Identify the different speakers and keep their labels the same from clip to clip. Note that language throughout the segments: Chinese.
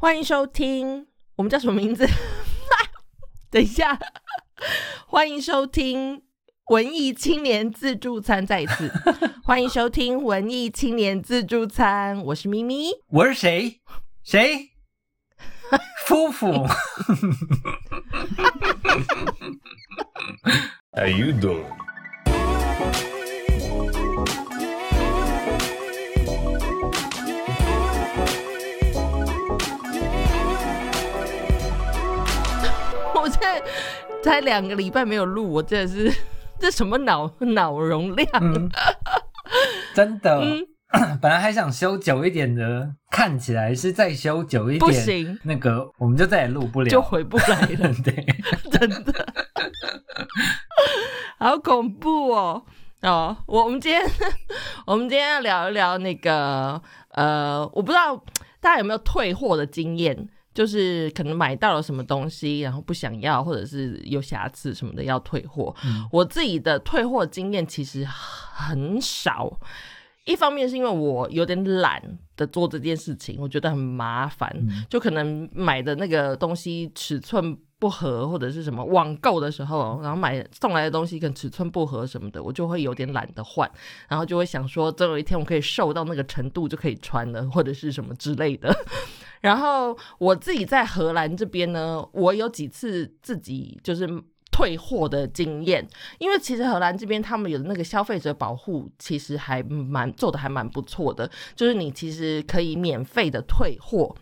Speaker 1: 欢迎收听，我们叫什么名字？等一下，欢迎收听文艺青年自助餐。再一次，欢迎收听文艺青年自助餐。我是咪咪，
Speaker 2: 我是谁？谁？夫妇。
Speaker 3: How you doing?
Speaker 1: 才两个礼拜没有录，我真的是 这什么脑脑容量？
Speaker 2: 真的，本来还想修久一点的，看起来是再修久一点，
Speaker 1: 不行，
Speaker 2: 那个我们就再也录不了，
Speaker 1: 就回不来了。
Speaker 2: 对，
Speaker 1: 真的，好恐怖哦！哦，我我们今天我们今天要聊一聊那个呃，我不知道大家有没有退货的经验。就是可能买到了什么东西，然后不想要，或者是有瑕疵什么的要退货。我自己的退货经验其实很少，一方面是因为我有点懒的做这件事情，我觉得很麻烦。就可能买的那个东西尺寸不合，或者是什么网购的时候，然后买送来的东西跟尺寸不合什么的，我就会有点懒得换，然后就会想说，总有一天我可以瘦到那个程度就可以穿了，或者是什么之类的。然后我自己在荷兰这边呢，我有几次自己就是退货的经验，因为其实荷兰这边他们有的那个消费者保护其实还蛮做的还蛮不错的，就是你其实可以免费的退货，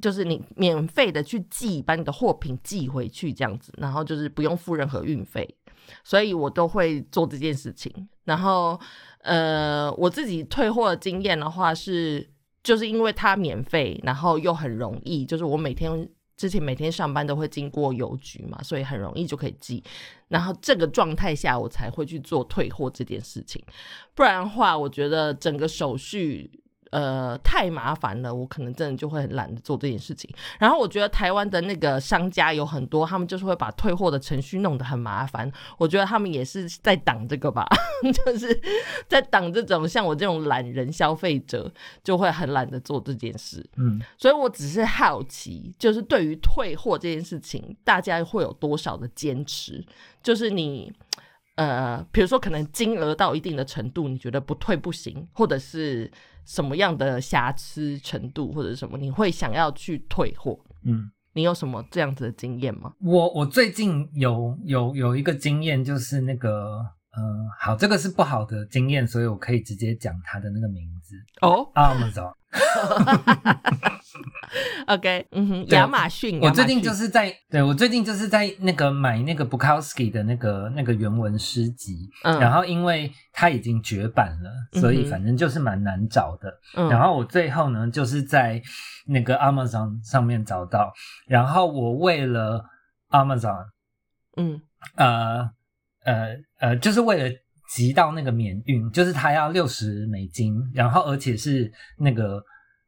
Speaker 1: 就是你免费的去寄把你的货品寄回去这样子，然后就是不用付任何运费，所以我都会做这件事情。然后呃，我自己退货的经验的话是。就是因为它免费，然后又很容易，就是我每天之前每天上班都会经过邮局嘛，所以很容易就可以寄。然后这个状态下，我才会去做退货这件事情，不然的话，我觉得整个手续。呃，太麻烦了，我可能真的就会很懒得做这件事情。然后我觉得台湾的那个商家有很多，他们就是会把退货的程序弄得很麻烦。我觉得他们也是在挡这个吧，就是在挡这种像我这种懒人消费者就会很懒得做这件事。嗯，所以我只是好奇，就是对于退货这件事情，大家会有多少的坚持？就是你。呃，比如说可能金额到一定的程度，你觉得不退不行，或者是什么样的瑕疵程度，或者什么，你会想要去退货？嗯，你有什么这样子的经验吗？
Speaker 2: 我我最近有有有一个经验，就是那个，嗯，好，这个是不好的经验，所以我可以直接讲它的那个名字哦，Amazon。
Speaker 1: OK，嗯哼，亚马逊。
Speaker 2: 我最近就是在，对我最近就是在那个买那个 Bukowski 的那个那个原文诗集，然后因为它已经绝版了，所以反正就是蛮难找的。然后我最后呢，就是在那个 Amazon 上面找到，然后我为了 Amazon，嗯，呃呃呃，就是为了。集到那个免运，就是他要六十美金，然后而且是那个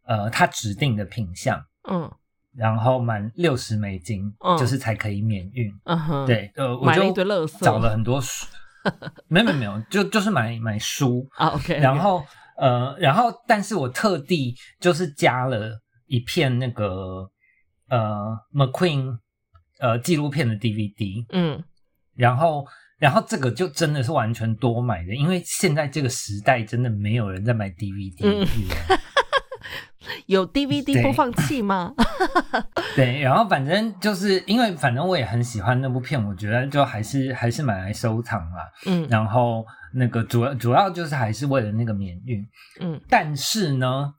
Speaker 2: 呃他指定的品相，嗯，然后满六十美金，就是才可以免运，嗯哼，对，呃，我就找了很多书，没有没有没有，就就是买买书
Speaker 1: 啊，OK，
Speaker 2: 然后呃，然后但是我特地就是加了一片那个呃 McQueen 呃纪录片的 DVD，嗯，然后。然后这个就真的是完全多买的，因为现在这个时代真的没有人在买 DVD
Speaker 1: 有 DVD 播放器吗？
Speaker 2: 对，然后反正就是因为反正我也很喜欢那部片，我觉得就还是还是买来收藏啦。嗯，然后那个主要主要就是还是为了那个免运。嗯，但是呢。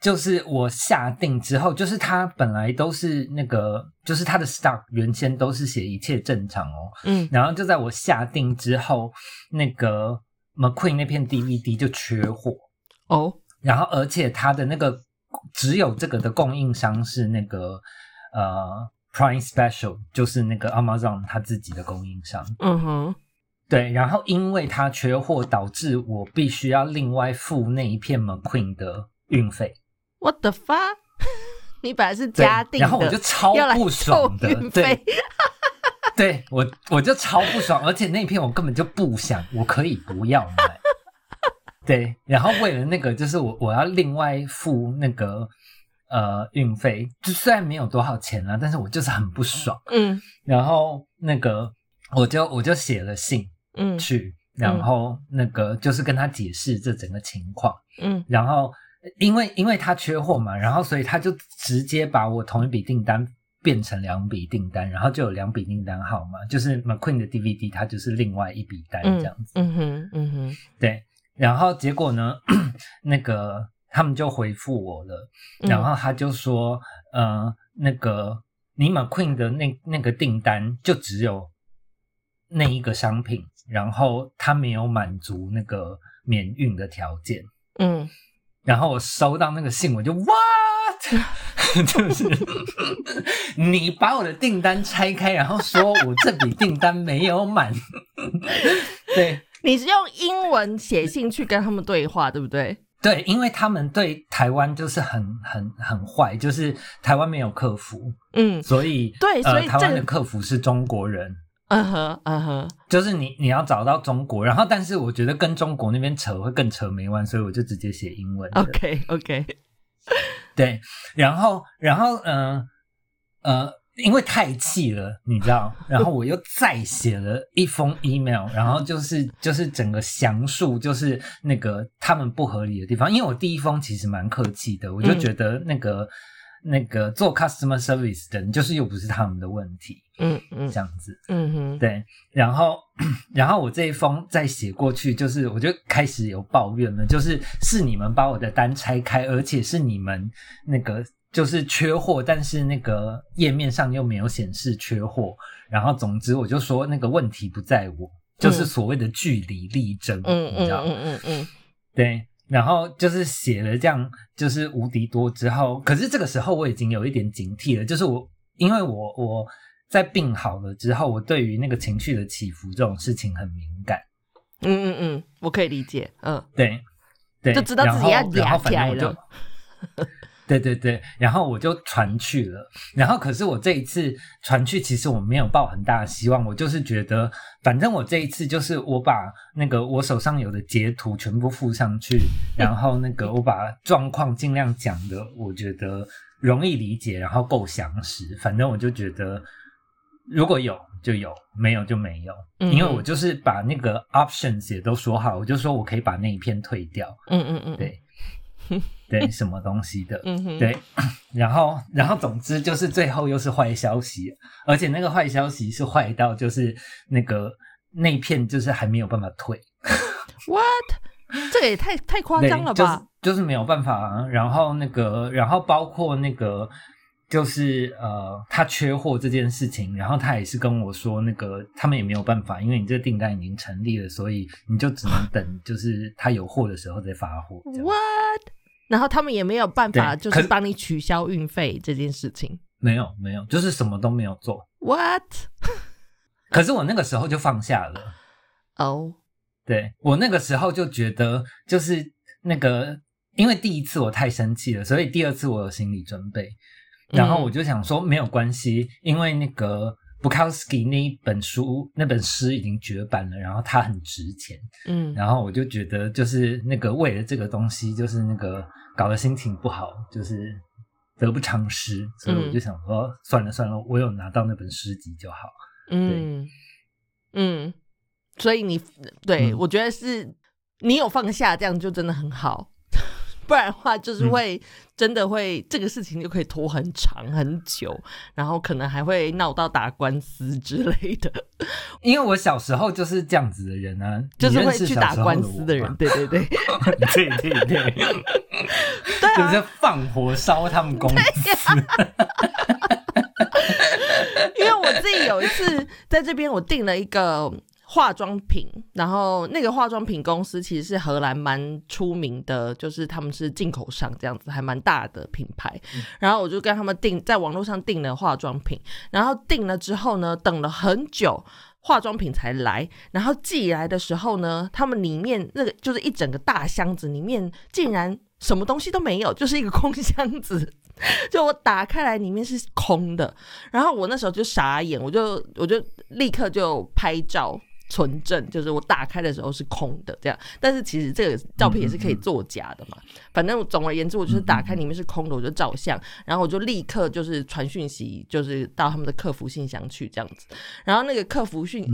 Speaker 2: 就是我下定之后，就是它本来都是那个，就是它的 stock 原先都是写一切正常哦，嗯，然后就在我下定之后，那个 McQueen 那片 DVD 就缺货哦，然后而且它的那个只有这个的供应商是那个呃 Prime Special，就是那个 Amazon 它自己的供应商，嗯哼，对，然后因为它缺货，导致我必须要另外付那一片 McQueen 的运费。
Speaker 1: What the fuck？你本来是嘉定的，
Speaker 2: 然后我就超不爽的，对，对我我就超不爽，而且那片我根本就不想，我可以不要买，对，然后为了那个，就是我我要另外付那个呃运费，就虽然没有多少钱啦，但是我就是很不爽。嗯，然后那个我就我就写了信，嗯，去，然后那个就是跟他解释这整个情况，嗯，然后因为因为他缺货嘛，然后所以他就直接把我同一笔订单变成两笔订单，然后就有两笔订单号嘛，就是 McQueen 的 DVD，它就是另外一笔单这样子。嗯哼，嗯哼，对。然后结果呢？那个他们就回复我了，然后他就说：“呃，那个你 McQueen 的那那个订单就只有那一个商品，然后他没有满足那个免运的条件。”嗯，然后我收到那个信，我就 What？就是你把我的订单拆开，然后说我这笔订单没有满，对。
Speaker 1: 你是用英文写信去跟他们对话，对不对？
Speaker 2: 对，因为他们对台湾就是很很很坏，就是台湾没有客服，嗯，所以
Speaker 1: 对，所以
Speaker 2: 台湾的客服是中国人，嗯哼，嗯哼，就是你你要找到中国，然后但是我觉得跟中国那边扯会更扯没完，所以我就直接写英文。
Speaker 1: OK OK，
Speaker 2: 对，然后然后嗯呃。因为太气了，你知道，然后我又再写了一封 email，然后就是就是整个详述，就是那个他们不合理的地方。因为我第一封其实蛮客气的，我就觉得那个那个做 customer service 的，就是又不是他们的问题，嗯嗯，这样子，嗯哼，对。然后 然后我这一封再写过去，就是我就开始有抱怨了，就是是你们把我的单拆开，而且是你们那个。就是缺货，但是那个页面上又没有显示缺货。然后总之我就说那个问题不在我，就是所谓的据理力争，你知道嗯嗯嗯，对。然后就是写了这样，就是无敌多之后，可是这个时候我已经有一点警惕了，就是我因为我我在病好了之后，我对于那个情绪的起伏这种事情很敏感。
Speaker 1: 嗯嗯嗯，我可以理解。嗯，
Speaker 2: 对对，
Speaker 1: 就知道自己要
Speaker 2: 压
Speaker 1: 起来了。
Speaker 2: 对对对，然后我就传去了，然后可是我这一次传去，其实我没有抱很大的希望，我就是觉得，反正我这一次就是我把那个我手上有的截图全部附上去，然后那个我把状况尽量讲的，我觉得容易理解，然后够详实，反正我就觉得如果有就有，没有就没有，因为我就是把那个 options 也都说好，我就说我可以把那一片退掉，嗯嗯嗯，对。对，什么东西的？嗯，对，然后，然后，总之就是最后又是坏消息，而且那个坏消息是坏到就是那个那片就是还没有办法退。
Speaker 1: What？这个也太太夸张了
Speaker 2: 吧？就是没有办法。然后那个，然后包括那个，就是呃，他缺货这件事情，然后他也是跟我说，那个他们也没有办法，因为你这个订单已经成立了，所以你就只能等，就是他有货的时候再发货。
Speaker 1: What？然后他们也没有办法，就是帮你取消运费这件事情。
Speaker 2: 没有，没有，就是什么都没有做。
Speaker 1: What？
Speaker 2: 可是我那个时候就放下了。哦，对我那个时候就觉得，就是那个，因为第一次我太生气了，所以第二次我有心理准备。然后我就想说，没有关系，因为那个。Bukowski 那一本书，那本诗已经绝版了，然后它很值钱，嗯，然后我就觉得，就是那个为了这个东西，就是那个搞得心情不好，就是得不偿失，所以我就想说，算了算了，我有拿到那本诗集就好，嗯
Speaker 1: 嗯，所以你对我觉得是你有放下，这样就真的很好。不然的话，就是会真的会这个事情就可以拖很长很久，然后可能还会闹到打官司之类的。
Speaker 2: 因为我小时候就是这样子的人啊，
Speaker 1: 就是会去打官司的人。对对对，
Speaker 2: 对对 对，就是放火烧他们公司。
Speaker 1: 因为我自己有一次在这边，我订了一个。化妆品，然后那个化妆品公司其实是荷兰蛮出名的，就是他们是进口商这样子，还蛮大的品牌。然后我就跟他们订，在网络上订了化妆品，然后订了之后呢，等了很久，化妆品才来。然后寄来的时候呢，他们里面那个就是一整个大箱子，里面竟然什么东西都没有，就是一个空箱子。就我打开来，里面是空的。然后我那时候就傻眼，我就我就立刻就拍照。存证，就是我打开的时候是空的这样。但是其实这个照片也是可以作假的嘛。反正总而言之，我就是打开里面是空的，我就照相，然后我就立刻就是传讯息，就是到他们的客服信箱去这样子。然后那个客服信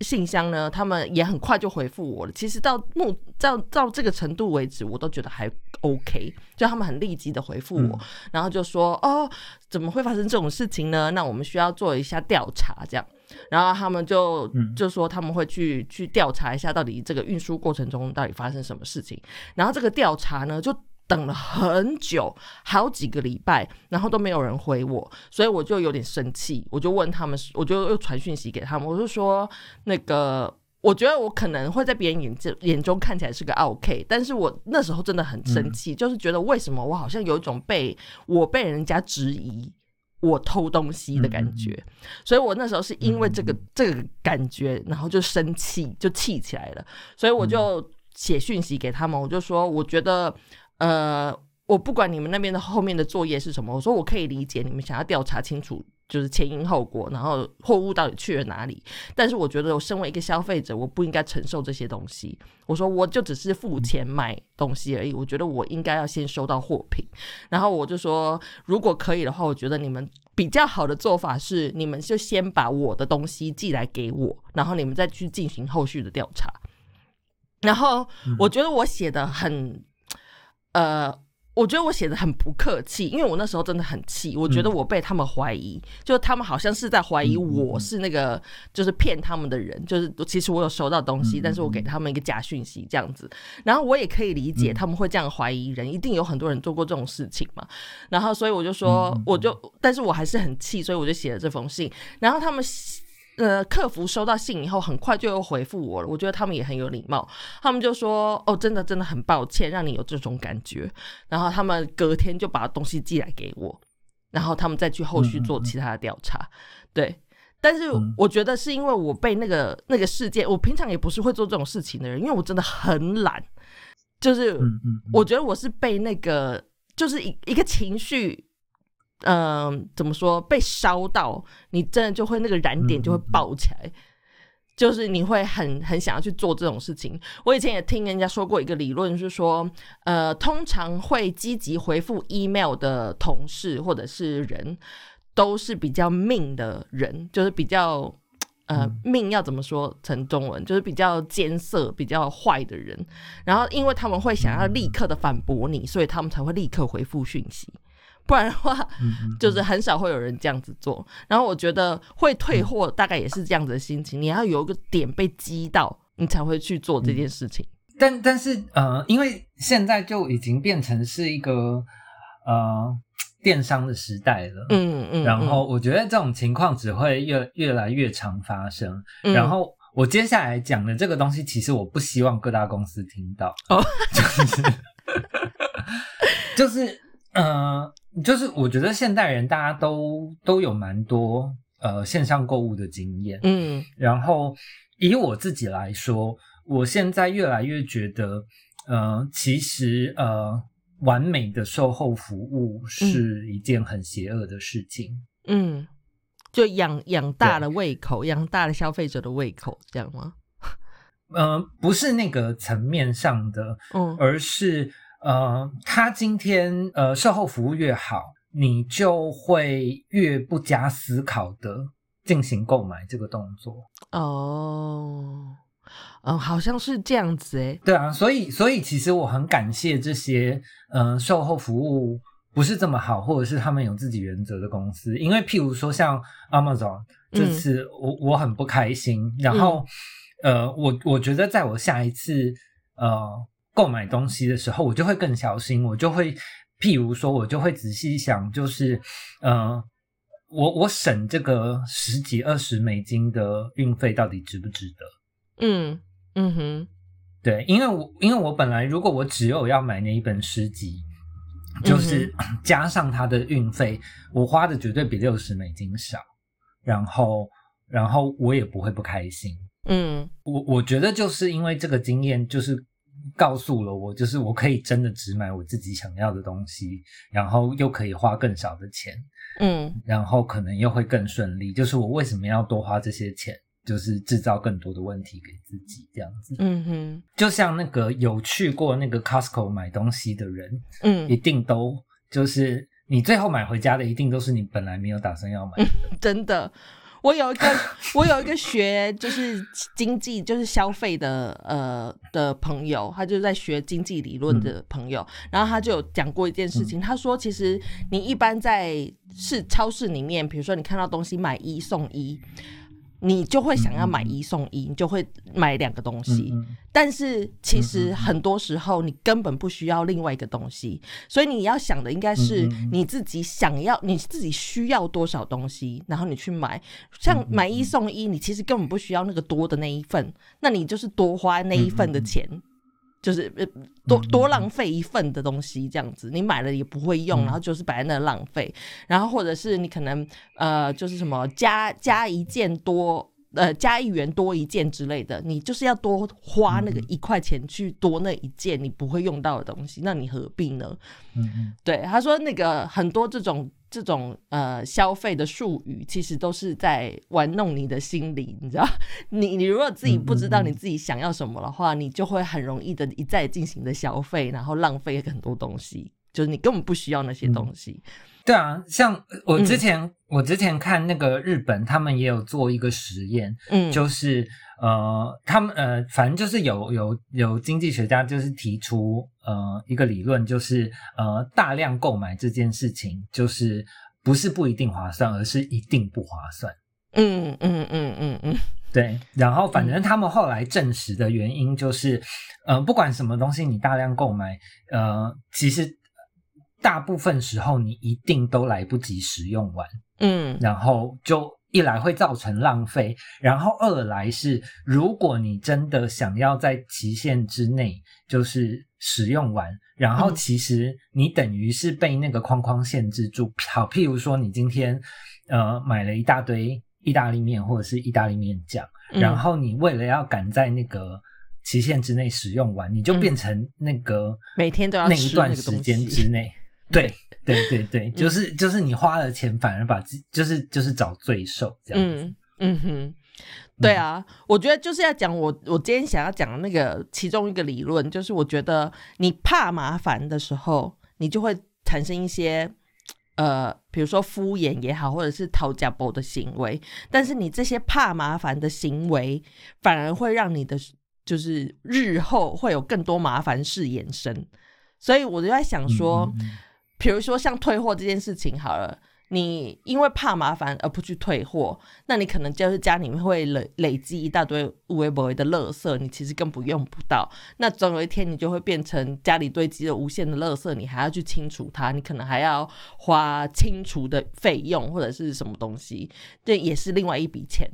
Speaker 1: 信箱呢，他们也很快就回复我了。其实到目到到这个程度为止，我都觉得还 OK，就他们很立即的回复我，然后就说哦，怎么会发生这种事情呢？那我们需要做一下调查，这样。然后他们就就说他们会去去调查一下，到底这个运输过程中到底发生什么事情。然后这个调查呢，就等了很久，好几个礼拜，然后都没有人回我，所以我就有点生气，我就问他们，我就又传讯息给他们，我就说那个，我觉得我可能会在别人眼眼眼中看起来是个 OK，但是我那时候真的很生气，就是觉得为什么我好像有一种被我被人家质疑。我偷东西的感觉，所以我那时候是因为这个这个感觉，然后就生气，就气起来了。所以我就写讯息给他们，我就说，我觉得，呃，我不管你们那边的后面的作业是什么，我说我可以理解你们想要调查清楚。就是前因后果，然后货物到底去了哪里？但是我觉得，我身为一个消费者，我不应该承受这些东西。我说，我就只是付钱买东西而已。我觉得我应该要先收到货品。然后我就说，如果可以的话，我觉得你们比较好的做法是，你们就先把我的东西寄来给我，然后你们再去进行后续的调查。然后我觉得我写的很，呃。我觉得我写的很不客气，因为我那时候真的很气。我觉得我被他们怀疑，就他们好像是在怀疑我是那个就是骗他们的人。就是其实我有收到东西，但是我给他们一个假讯息这样子。然后我也可以理解他们会这样怀疑人，一定有很多人做过这种事情嘛。然后所以我就说，我就，但是我还是很气，所以我就写了这封信。然后他们。呃，客服收到信以后，很快就又回复我了。我觉得他们也很有礼貌，他们就说：“哦，真的真的很抱歉，让你有这种感觉。”然后他们隔天就把东西寄来给我，然后他们再去后续做其他的调查。对，但是我觉得是因为我被那个那个事件，我平常也不是会做这种事情的人，因为我真的很懒，就是我觉得我是被那个就是一一个情绪。嗯，怎么说？被烧到，你真的就会那个燃点就会爆起来，就是你会很很想要去做这种事情。我以前也听人家说过一个理论，是说，呃，通常会积极回复 email 的同事或者是人，都是比较命的人，就是比较呃命要怎么说成中文，就是比较艰涩、比较坏的人。然后，因为他们会想要立刻的反驳你，所以他们才会立刻回复讯息。不然的话，就是很少会有人这样子做。然后我觉得会退货，大概也是这样子的心情。你要有一个点被击到，你才会去做这件事情。
Speaker 2: 但但是呃，因为现在就已经变成是一个呃电商的时代了，嗯嗯。然后我觉得这种情况只会越越来越常发生。然后我接下来讲的这个东西，其实我不希望各大公司听到，就是 就是呃。就是我觉得现代人大家都都有蛮多呃线上购物的经验，嗯，然后以我自己来说，我现在越来越觉得，呃，其实呃完美的售后服务是一件很邪恶的事情，
Speaker 1: 嗯，就养养大了胃口，养大了消费者的胃口，这样吗？
Speaker 2: 嗯，不是那个层面上的，嗯，而是。呃，他今天呃售后服务越好，你就会越不加思考的进行购买这个动作。
Speaker 1: 哦，嗯，好像是这样子诶。
Speaker 2: 对啊，所以所以其实我很感谢这些嗯售后服务不是这么好，或者是他们有自己原则的公司。因为譬如说像 Amazon 这次，我我很不开心。然后呃，我我觉得在我下一次呃。购买东西的时候，我就会更小心，我就会，譬如说，我就会仔细想，就是，呃，我我省这个十几二十美金的运费到底值不值得？嗯嗯哼，对，因为我因为我本来如果我只有要买那一本诗集，就是加上它的运费，我花的绝对比六十美金少，然后然后我也不会不开心。嗯，我我觉得就是因为这个经验，就是。告诉了我，就是我可以真的只买我自己想要的东西，然后又可以花更少的钱，嗯，然后可能又会更顺利。就是我为什么要多花这些钱？就是制造更多的问题给自己，这样子。嗯哼，就像那个有去过那个 Costco 买东西的人，嗯，一定都就是你最后买回家的，一定都是你本来没有打算要买的。
Speaker 1: 真的，我有一个 我有一个学就是经济就是消费的呃的朋友，他就在学经济理论的朋友，然后他就有讲过一件事情，他说其实你一般在市超市里面，比如说你看到东西买一送一。你就会想要买一送一，你就会买两个东西。但是其实很多时候你根本不需要另外一个东西，所以你要想的应该是你自己想要、你自己需要多少东西，然后你去买。像买一送一，你其实根本不需要那个多的那一份，那你就是多花那一份的钱。就是呃多多浪费一份的东西这样子，你买了也不会用，然后就是摆在那浪费，然后或者是你可能呃就是什么加加一件多呃加一元多一件之类的，你就是要多花那个一块钱去多那一件你不会用到的东西，那你何必呢？嗯嗯，对，他说那个很多这种。这种呃消费的术语，其实都是在玩弄你的心理，你知道？你你如果自己不知道你自己想要什么的话，你就会很容易的一再进行的消费，然后浪费很多东西，就是你根本不需要那些东西。
Speaker 2: 对啊，像我之前我之前看那个日本，他们也有做一个实验，嗯，就是呃，他们呃，反正就是有有有经济学家就是提出呃一个理论，就是呃大量购买这件事情，就是不是不一定划算，而是一定不划算。嗯嗯嗯嗯嗯，对。然后反正他们后来证实的原因就是，呃，不管什么东西你大量购买，呃，其实。大部分时候你一定都来不及使用完，嗯，然后就一来会造成浪费，然后二来是如果你真的想要在期限之内就是使用完，然后其实你等于是被那个框框限制住。好，譬如说你今天呃买了一大堆意大利面或者是意大利面酱，然后你为了要赶在那个期限之内使用完，你就变成那个
Speaker 1: 每天都要
Speaker 2: 那一段时间之内。对对对对，就是就是你花了钱，反而把自就是就是找罪受这样子。嗯哼，
Speaker 1: 对啊，我觉得就是要讲我我今天想要讲的那个其中一个理论，就是我觉得你怕麻烦的时候，你就会产生一些呃，比如说敷衍也好，或者是讨价包的行为。但是你这些怕麻烦的行为，反而会让你的就是日后会有更多麻烦事衍生。所以我就在想说。比如说像退货这件事情好了，你因为怕麻烦而不去退货，那你可能就是家里面会累累积一大堆无微不微的垃圾，你其实根本用不到。那总有一天你就会变成家里堆积了无限的垃圾，你还要去清除它，你可能还要花清除的费用或者是什么东西，这也是另外一笔钱。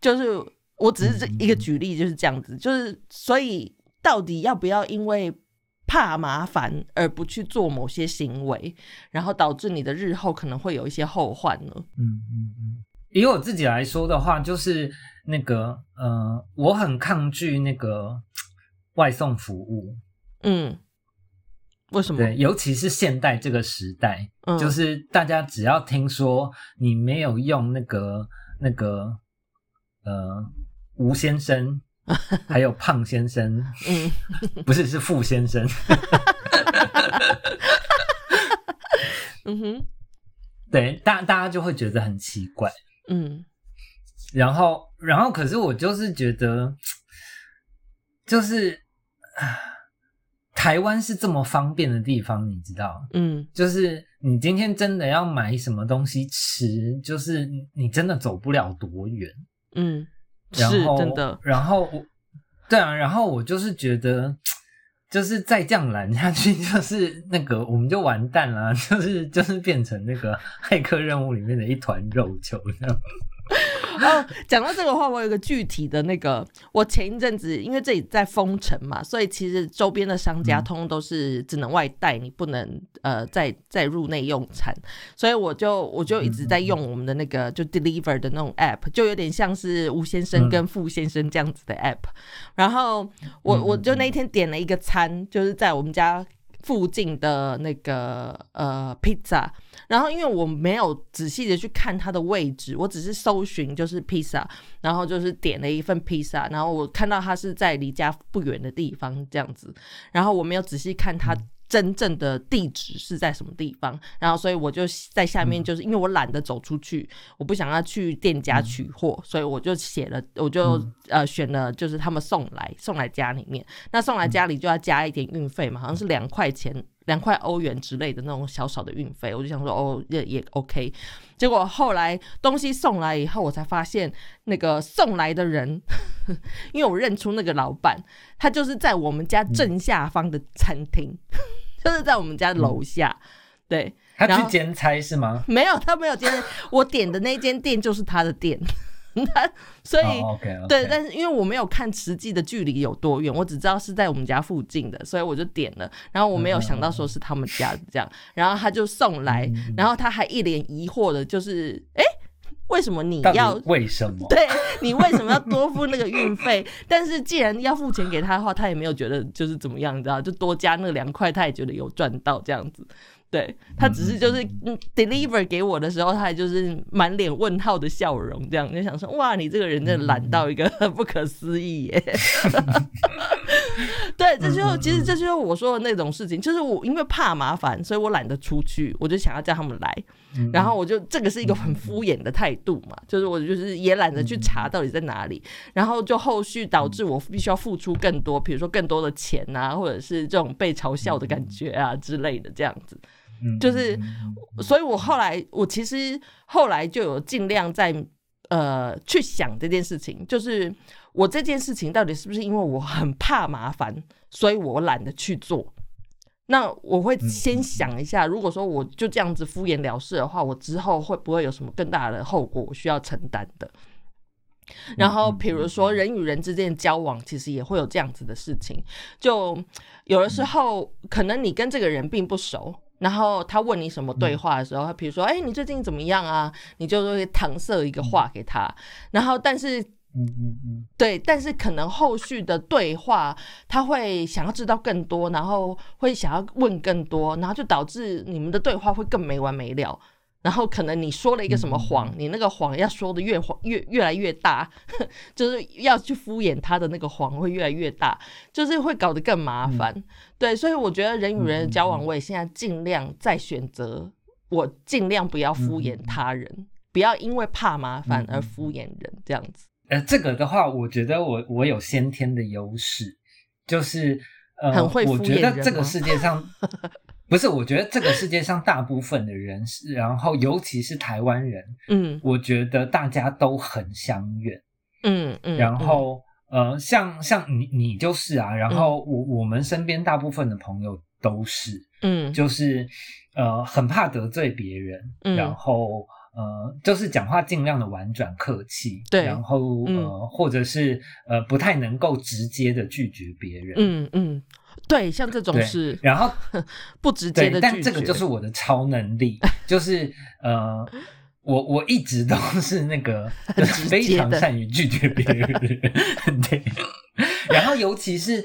Speaker 1: 就是我只是这一个举例就是这样子，就是所以到底要不要因为？怕麻烦而不去做某些行为，然后导致你的日后可能会有一些后患呢？嗯
Speaker 2: 嗯嗯。以我自己来说的话，就是那个呃，我很抗拒那个外送服务。
Speaker 1: 嗯，为什么？
Speaker 2: 对，尤其是现代这个时代，就是大家只要听说你没有用那个那个呃吴先生。还有胖先生，嗯，不是是傅先生，嗯哼，对，大大家就会觉得很奇怪，嗯，然后然后可是我就是觉得，就是台湾是这么方便的地方，你知道，嗯，就是你今天真的要买什么东西吃，就是你真的走不了多远，嗯。
Speaker 1: 是真的，
Speaker 2: 然后对啊，然后我就是觉得，就是再这样拦下去，就是那个我们就完蛋了，就是就是变成那个骇客任务里面的一团肉球这样。
Speaker 1: 哦，讲到这个话，我有个具体的那个，我前一阵子因为这里在封城嘛，所以其实周边的商家通通都是只能外带，你不能呃再再入内用餐，所以我就我就一直在用我们的那个就 deliver 的那种 app，就有点像是吴先生跟傅先生这样子的 app，然后我我就那一天点了一个餐，就是在我们家。附近的那个呃披萨，然后因为我没有仔细的去看它的位置，我只是搜寻就是披萨，然后就是点了一份披萨，然后我看到它是在离家不远的地方这样子，然后我没有仔细看它。真正的地址是在什么地方？然后，所以我就在下面，就是因为我懒得走出去，我不想要去店家取货，所以我就写了，我就呃选了，就是他们送来送来家里面。那送来家里就要加一点运费嘛，好像是两块钱。两块欧元之类的那种小小的运费，我就想说哦也也 OK。结果后来东西送来以后，我才发现那个送来的人，因为我认出那个老板，他就是在我们家正下方的餐厅，就是在我们家楼下。对，
Speaker 2: 他去兼差是吗？
Speaker 1: 没有，他没有兼差。我点的那间店就是他的店。所以对，但是因为我没有看实际的距离有多远，我只知道是在我们家附近的，所以我就点了。然后我没有想到说是他们家这样，然后他就送来，然后他还一脸疑惑的，就是哎，为什么你要？
Speaker 2: 为什么？
Speaker 1: 对你为什么要多付那个运费？但是既然要付钱给他的话，他也没有觉得就是怎么样，你知道，就多加那两块，他也觉得有赚到这样子。对他只是就是嗯 deliver 给我的时候，他还就是满脸问号的笑容，这样就想说哇，你这个人真的懒到一个 不可思议耶。对，这就其实这就是我说的那种事情，就是我因为怕麻烦，所以我懒得出去，我就想要叫他们来，然后我就这个是一个很敷衍的态度嘛，就是我就是也懒得去查到底在哪里，然后就后续导致我必须要付出更多，比如说更多的钱啊，或者是这种被嘲笑的感觉啊之类的这样子。就是，所以我后来，我其实后来就有尽量在呃去想这件事情，就是我这件事情到底是不是因为我很怕麻烦，所以我懒得去做。那我会先想一下，如果说我就这样子敷衍了事的话，我之后会不会有什么更大的后果我需要承担的？然后，比如说人与人之间交往，其实也会有这样子的事情，就有的时候可能你跟这个人并不熟。然后他问你什么对话的时候，他比如说，哎，你最近怎么样啊？你就会搪塞一个话给他。然后，但是，嗯嗯嗯，对，但是可能后续的对话，他会想要知道更多，然后会想要问更多，然后就导致你们的对话会更没完没了。然后可能你说了一个什么谎，你那个谎要说的越谎越越来越大，就是要去敷衍他的那个谎会越来越大，就是会搞得更麻烦。对，所以我觉得人与人的交往，我也现在尽量在选择，我尽量不要敷衍他人，不要因为怕麻烦而敷衍人这样子。
Speaker 2: 呃，这个的话，我觉得我我有先天的优势，就是呃，
Speaker 1: 很会
Speaker 2: 我觉得这个世界上。不是，我觉得这个世界上大部分的人是，然后尤其是台湾人，嗯，我觉得大家都很相怨，嗯嗯，然后呃，像像你你就是啊，然后我我们身边大部分的朋友都是，嗯，就是呃很怕得罪别人，然后呃就是讲话尽量的婉转客气，
Speaker 1: 对，
Speaker 2: 然后呃或者是呃不太能够直接的拒绝别人，嗯嗯。
Speaker 1: 对，像这种是，
Speaker 2: 然后
Speaker 1: 不直接的，
Speaker 2: 但这个就是我的超能力，就是呃，我我一直都是那个 非常善于拒绝别人，对。然后尤其是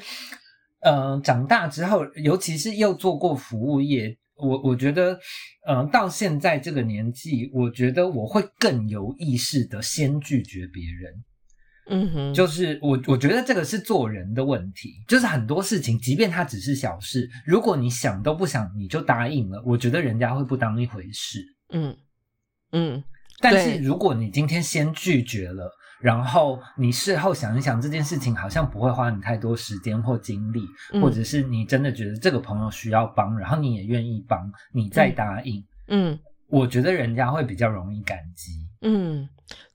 Speaker 2: 呃长大之后，尤其是又做过服务业，我我觉得呃到现在这个年纪，我觉得我会更有意识的先拒绝别人。嗯哼，就是我我觉得这个是做人的问题，就是很多事情，即便它只是小事，如果你想都不想你就答应了，我觉得人家会不当一回事。嗯嗯，但是如果你今天先拒绝了，然后你事后想一想，这件事情好像不会花你太多时间或精力，或者是你真的觉得这个朋友需要帮，然后你也愿意帮，你再答应，嗯，我觉得人家会比较容易感激。
Speaker 1: 嗯，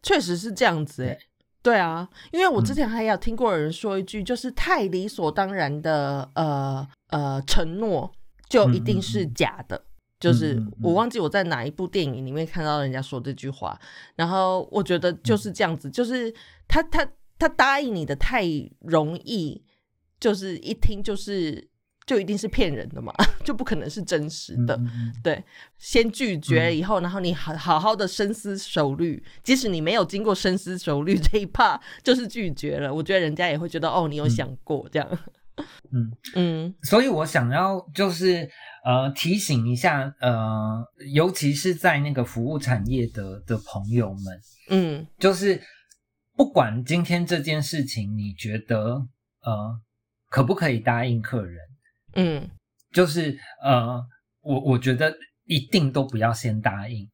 Speaker 1: 确实是这样子诶。对啊，因为我之前还有听过有人说一句，就是太理所当然的呃呃承诺，就一定是假的。就是我忘记我在哪一部电影里面看到人家说这句话，然后我觉得就是这样子，就是他他他答应你的太容易，就是一听就是。就一定是骗人的嘛，就不可能是真实的。对，先拒绝以后，然后你好好好的深思熟虑，即使你没有经过深思熟虑这一趴，就是拒绝了，我觉得人家也会觉得哦，你有想过这样。
Speaker 2: 嗯。嗯，所以我想要就是呃提醒一下呃，尤其是在那个服务产业的的朋友们，嗯，就是不管今天这件事情你觉得呃可不可以答应客人，嗯，就是呃我我觉得一定都不要先答应。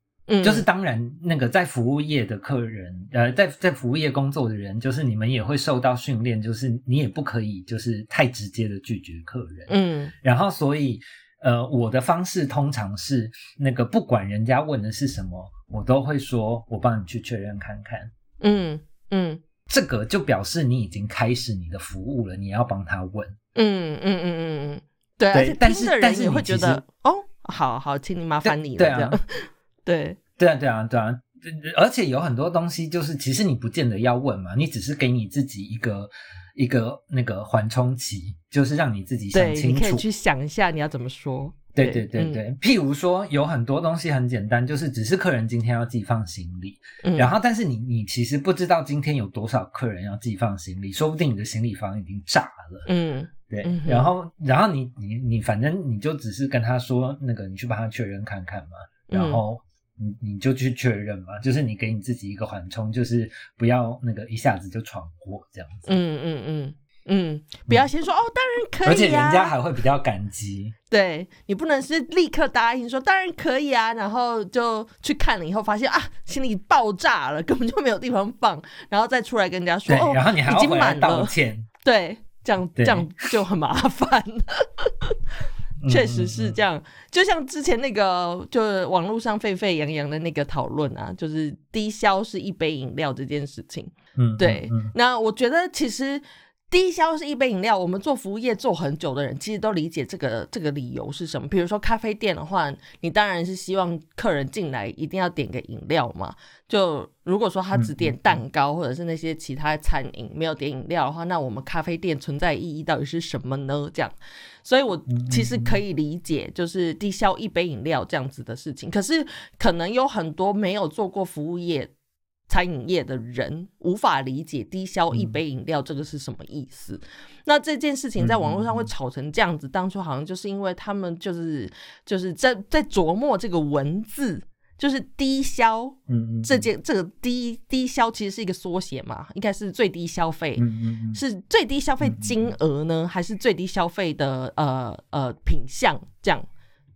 Speaker 2: 就是当然，那个在服务业的客人，呃，在在服务业工作的人，就是你们也会受到训练，就是你也不可以就是太直接的拒绝客人。嗯，然后所以，呃，我的方式通常是那个不管人家问的是什么，我都会说我帮你去确认看看。嗯嗯，这个就表示你已经开始你的服务了，你要帮他问。嗯嗯嗯嗯嗯，
Speaker 1: 对，
Speaker 2: 但是
Speaker 1: 但是你会觉得哦，好好，请你麻烦你了，这样。对。
Speaker 2: 对啊对啊对啊，而且有很多东西就是其实你不见得要问嘛，你只是给你自己一个一个那个缓冲期，就是让你自己想清
Speaker 1: 楚，你可以去想一下你要怎么说。
Speaker 2: 对对对对，譬如说有很多东西很简单，就是只是客人今天要寄放行李，然后但是你你其实不知道今天有多少客人要寄放行李，说不定你的行李房已经炸了。嗯，对，然后然后你你你反正你就只是跟他说那个，你去帮他确认看看嘛，然后。你你就去确认嘛，就是你给你自己一个缓冲，就是不要那个一下子就闯祸这样子。嗯嗯
Speaker 1: 嗯嗯，不要先说哦，当然可以，
Speaker 2: 而且人家还会比较感激。
Speaker 1: 对你不能是立刻答应说当然可以啊，然后就去看了以后发现啊，心里爆炸了，根本就没有地方放，然后再出来跟人家说哦，
Speaker 2: 然后你还
Speaker 1: 要满
Speaker 2: 了，道歉。
Speaker 1: 对，这样这样就很麻烦。确实是这样，就像之前那个，就是网络上沸沸扬扬的那个讨论啊，就是低消是一杯饮料这件事情。嗯，对。那我觉得其实。低消是一杯饮料，我们做服务业做很久的人，其实都理解这个这个理由是什么。比如说咖啡店的话，你当然是希望客人进来一定要点个饮料嘛。就如果说他只点蛋糕或者是那些其他餐饮，没有点饮料的话，那我们咖啡店存在意义到底是什么呢？这样，所以我其实可以理解，就是低消一杯饮料这样子的事情。可是可能有很多没有做过服务业。餐饮业的人无法理解低消一杯饮料这个是什么意思。那这件事情在网络上会吵成这样子，当初好像就是因为他们就是就是在在琢磨这个文字，就是低消，嗯嗯，这件这个低低消其实是一个缩写嘛，应该是最低消费，嗯嗯，是最低消费金额呢，还是最低消费的呃呃品相这样？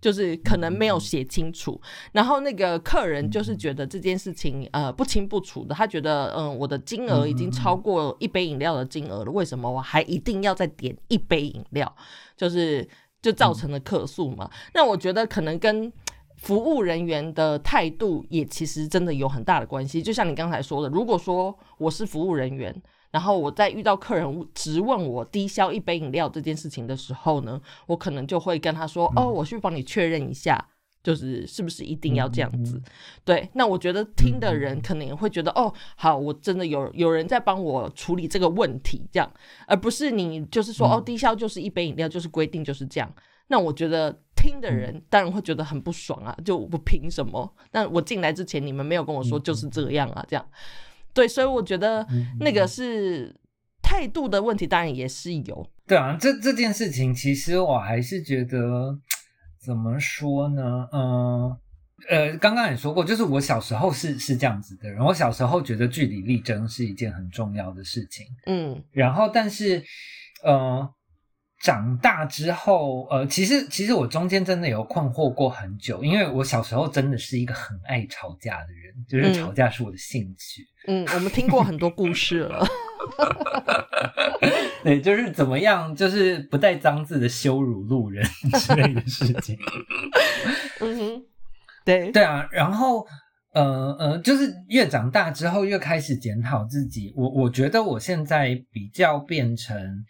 Speaker 1: 就是可能没有写清楚，然后那个客人就是觉得这件事情呃不清不楚的，他觉得嗯我的金额已经超过一杯饮料的金额了，为什么我还一定要再点一杯饮料？就是就造成了客诉嘛。那我觉得可能跟服务人员的态度也其实真的有很大的关系。就像你刚才说的，如果说我是服务人员。然后我在遇到客人直问我低消一杯饮料这件事情的时候呢，我可能就会跟他说：“哦，我去帮你确认一下，就是是不是一定要这样子？”对，那我觉得听的人可能也会觉得：“哦，好，我真的有有人在帮我处理这个问题，这样，而不是你就是说哦，低消就是一杯饮料，就是规定就是这样。”那我觉得听的人当然会觉得很不爽啊，就我凭什么？那我进来之前你们没有跟我说就是这样啊，这样。对，所以我觉得那个是态度的问题，当然也是有。
Speaker 2: 对啊，这这件事情其实我还是觉得怎么说呢？嗯呃，刚刚也说过，就是我小时候是是这样子的人。我小时候觉得据理力争是一件很重要的事情。嗯，然后但是呃。长大之后，呃，其实其实我中间真的有困惑过很久，因为我小时候真的是一个很爱吵架的人，就是吵架是我的兴趣。
Speaker 1: 嗯，我们听过很多故事了。
Speaker 2: 对，就是怎么样，就是不带脏字的羞辱路人 之类的事情。
Speaker 1: 嗯哼，对
Speaker 2: 对啊，然后呃呃，就是越长大之后越开始检讨自己。我我觉得我现在比较变成。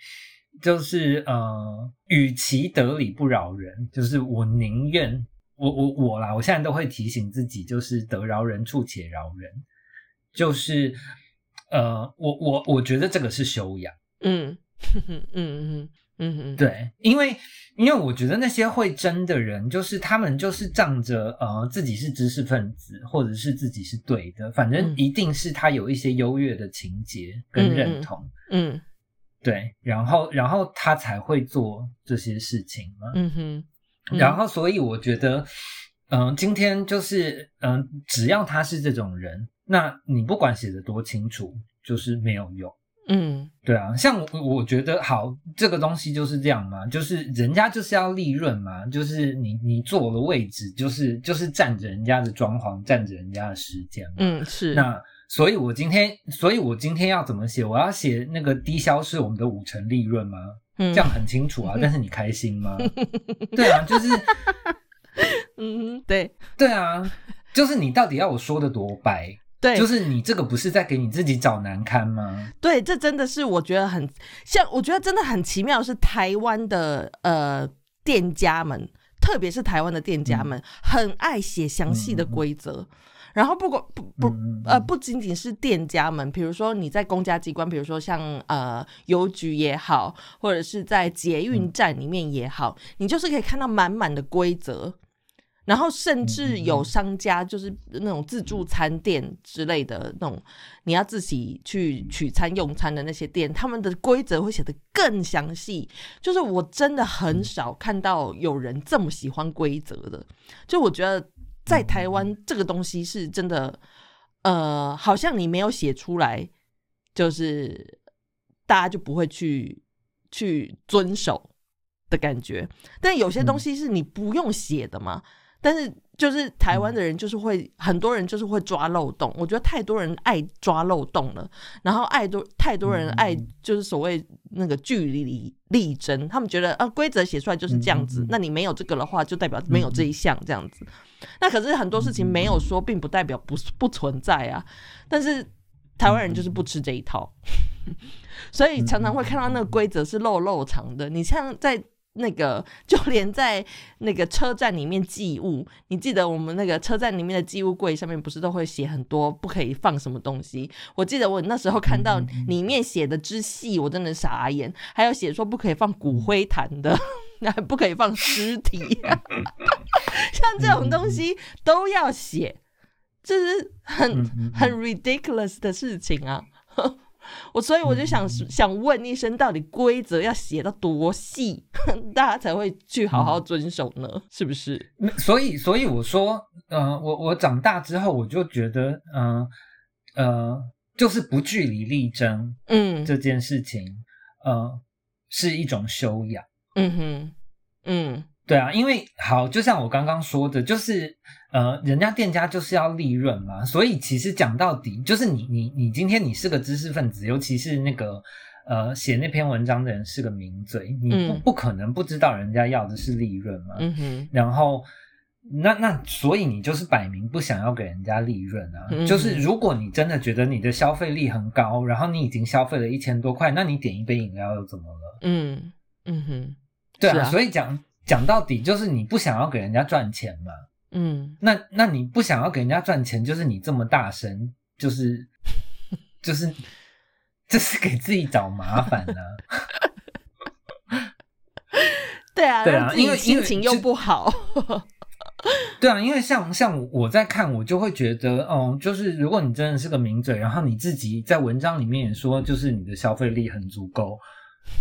Speaker 2: 就是呃，与其得理不饶人，就是我宁愿我我我啦，我现在都会提醒自己，就是得饶人处且饶人，就是呃，我我我觉得这个是修养，嗯嗯嗯嗯嗯，对，因为因为我觉得那些会争的人，就是他们就是仗着呃自己是知识分子，或者是自己是对的，反正一定是他有一些优越的情节跟认同，嗯。对，然后然后他才会做这些事情嘛。嗯哼，然后所以我觉得，嗯，今天就是嗯，只要他是这种人，那你不管写的多清楚，就是没有用。嗯，对啊，像我我觉得好，这个东西就是这样嘛，就是人家就是要利润嘛，就是你你坐的位置就是就是占着人家的装潢，占着人家的时间。
Speaker 1: 嗯，是
Speaker 2: 那。所以，我今天，所以我今天要怎么写？我要写那个低消是我们的五成利润吗？这样很清楚啊。但是你开心吗？对啊，就是，
Speaker 1: 嗯，对，
Speaker 2: 对啊，就是你到底要我说的多白？
Speaker 1: 对，
Speaker 2: 就是你这个不是在给你自己找难堪吗？
Speaker 1: 对，这真的是我觉得很像，我觉得真的很奇妙，是台湾的呃店家们，特别是台湾的店家们，很爱写详细的规则。然后不管不不呃不仅仅是店家们，比如说你在公家机关，比如说像呃邮局也好，或者是在捷运站里面也好，你就是可以看到满满的规则。然后甚至有商家就是那种自助餐店之类的那种，你要自己去取餐用餐的那些店，他们的规则会写得更详细。就是我真的很少看到有人这么喜欢规则的，就我觉得。在台湾，这个东西是真的，呃，好像你没有写出来，就是大家就不会去去遵守的感觉。但有些东西是你不用写的嘛，但是。就是台湾的人，就是会很多人就是会抓漏洞。我觉得太多人爱抓漏洞了，然后爱多太多人爱就是所谓那个据理力争。他们觉得啊，规则写出来就是这样子，那你没有这个的话，就代表没有这一项这样子。那可是很多事情没有说，并不代表不不存在啊。但是台湾人就是不吃这一套，所以常常会看到那个规则是漏漏长的。你像在。那个就连在那个车站里面寄物，你记得我们那个车站里面的寄物柜上面不是都会写很多不可以放什么东西？我记得我那时候看到里面写的之细，我真的傻眼。还有写说不可以放骨灰坛的，那不可以放尸体，像这种东西都要写，这是很很 ridiculous 的事情啊。我所以我就想想问一声，到底规则要写到多细，大家才会去好好遵守呢？是不是？
Speaker 2: 所以，所以我说，呃，我我长大之后，我就觉得，嗯呃，就是不据理力争，嗯，这件事情，呃，是一种修养。嗯哼，嗯。对啊，因为好，就像我刚刚说的，就是呃，人家店家就是要利润嘛，所以其实讲到底，就是你你你今天你是个知识分子，尤其是那个呃写那篇文章的人是个名嘴，你不不可能不知道人家要的是利润嘛。嗯哼。然后那那所以你就是摆明不想要给人家利润啊。就是如果你真的觉得你的消费力很高，然后你已经消费了一千多块，那你点一杯饮料又怎么了？嗯嗯哼。对啊，所以讲。讲到底就是你不想要给人家赚钱嘛，嗯，那那你不想要给人家赚钱，就是你这么大声，就是就是 就是给自己找麻烦呢。
Speaker 1: 对啊，对啊，因为心情又不好。
Speaker 2: 对啊，因为像像我在看，我就会觉得，哦，就是如果你真的是个名嘴，然后你自己在文章里面也说，就是你的消费力很足够，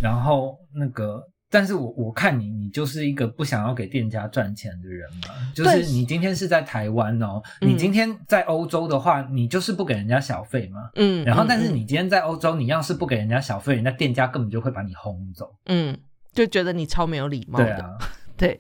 Speaker 2: 然后那个。但是我我看你，你就是一个不想要给店家赚钱的人嘛。就是你今天是在台湾哦，你今天在欧洲的话，你就是不给人家小费嘛。嗯。然后，但是你今天在欧洲，你要是不给人家小费，人家店家根本就会把你轰走。
Speaker 1: 嗯，就觉得你超没有礼貌。
Speaker 2: 对啊，
Speaker 1: 对。